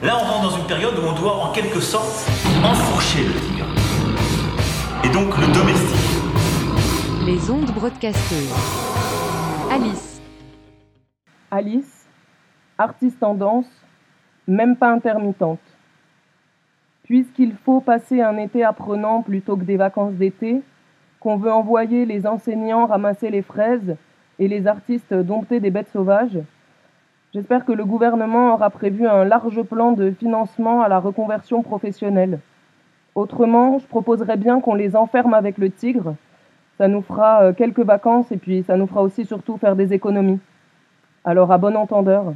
Là, on rentre dans une période où on doit en quelque sorte enfourcher le tigre. Et donc le domestiquer. Les ondes broadcasteuses. Alice. Alice, artiste en danse, même pas intermittente. Puisqu'il faut passer un été apprenant plutôt que des vacances d'été, qu'on veut envoyer les enseignants ramasser les fraises et les artistes dompter des bêtes sauvages, j'espère que le gouvernement aura prévu un large plan de financement à la reconversion professionnelle. Autrement, je proposerais bien qu'on les enferme avec le tigre. Ça nous fera euh, quelques vacances et puis ça nous fera aussi surtout faire des économies. Alors à bon entendeur.